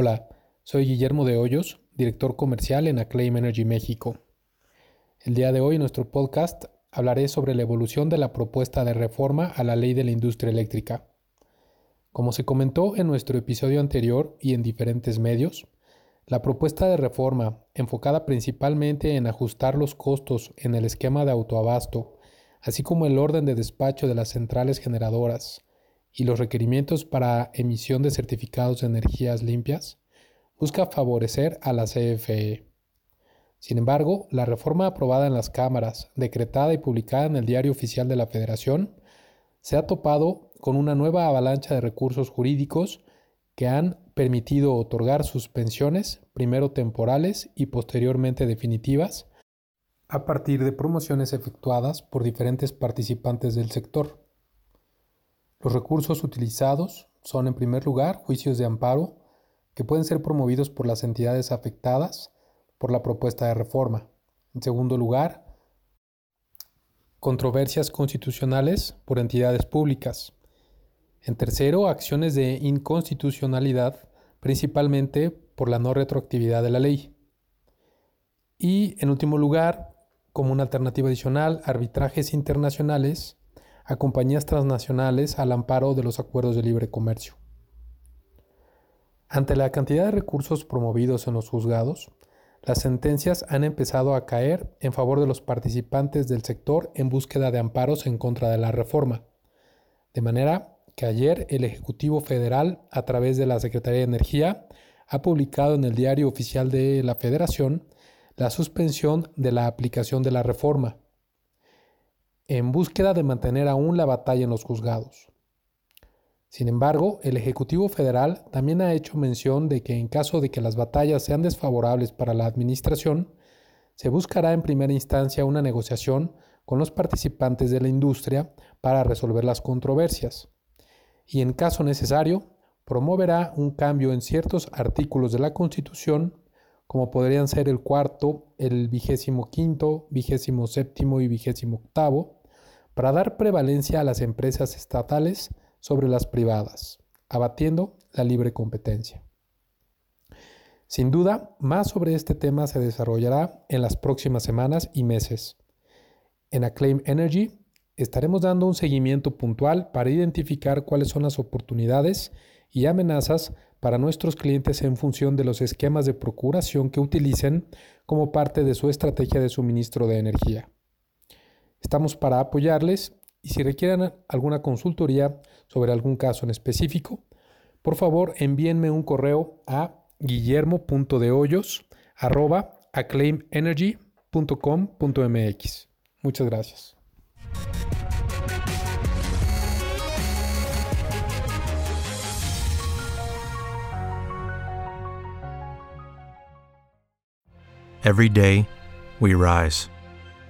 Hola, soy Guillermo de Hoyos, director comercial en Acclaim Energy México. El día de hoy en nuestro podcast hablaré sobre la evolución de la propuesta de reforma a la ley de la industria eléctrica. Como se comentó en nuestro episodio anterior y en diferentes medios, la propuesta de reforma, enfocada principalmente en ajustar los costos en el esquema de autoabasto, así como el orden de despacho de las centrales generadoras, y los requerimientos para emisión de certificados de energías limpias, busca favorecer a la CFE. Sin embargo, la reforma aprobada en las cámaras, decretada y publicada en el Diario Oficial de la Federación, se ha topado con una nueva avalancha de recursos jurídicos que han permitido otorgar suspensiones, primero temporales y posteriormente definitivas, a partir de promociones efectuadas por diferentes participantes del sector. Los recursos utilizados son, en primer lugar, juicios de amparo que pueden ser promovidos por las entidades afectadas por la propuesta de reforma. En segundo lugar, controversias constitucionales por entidades públicas. En tercero, acciones de inconstitucionalidad, principalmente por la no retroactividad de la ley. Y, en último lugar, como una alternativa adicional, arbitrajes internacionales a compañías transnacionales al amparo de los acuerdos de libre comercio. Ante la cantidad de recursos promovidos en los juzgados, las sentencias han empezado a caer en favor de los participantes del sector en búsqueda de amparos en contra de la reforma, de manera que ayer el Ejecutivo Federal, a través de la Secretaría de Energía, ha publicado en el Diario Oficial de la Federación la suspensión de la aplicación de la reforma, en búsqueda de mantener aún la batalla en los juzgados. Sin embargo, el Ejecutivo Federal también ha hecho mención de que en caso de que las batallas sean desfavorables para la Administración, se buscará en primera instancia una negociación con los participantes de la industria para resolver las controversias y en caso necesario promoverá un cambio en ciertos artículos de la Constitución como podrían ser el cuarto, el vigésimo quinto, vigésimo séptimo y vigésimo octavo, para dar prevalencia a las empresas estatales sobre las privadas, abatiendo la libre competencia. Sin duda, más sobre este tema se desarrollará en las próximas semanas y meses. En Acclaim Energy estaremos dando un seguimiento puntual para identificar cuáles son las oportunidades y amenazas para nuestros clientes en función de los esquemas de procuración que utilicen como parte de su estrategia de suministro de energía. Estamos para apoyarles y si requieren alguna consultoría sobre algún caso en específico, por favor envíenme un correo a guillermo.dehoyos.acclaimenergy.com.mx. Muchas gracias. Every day, we rise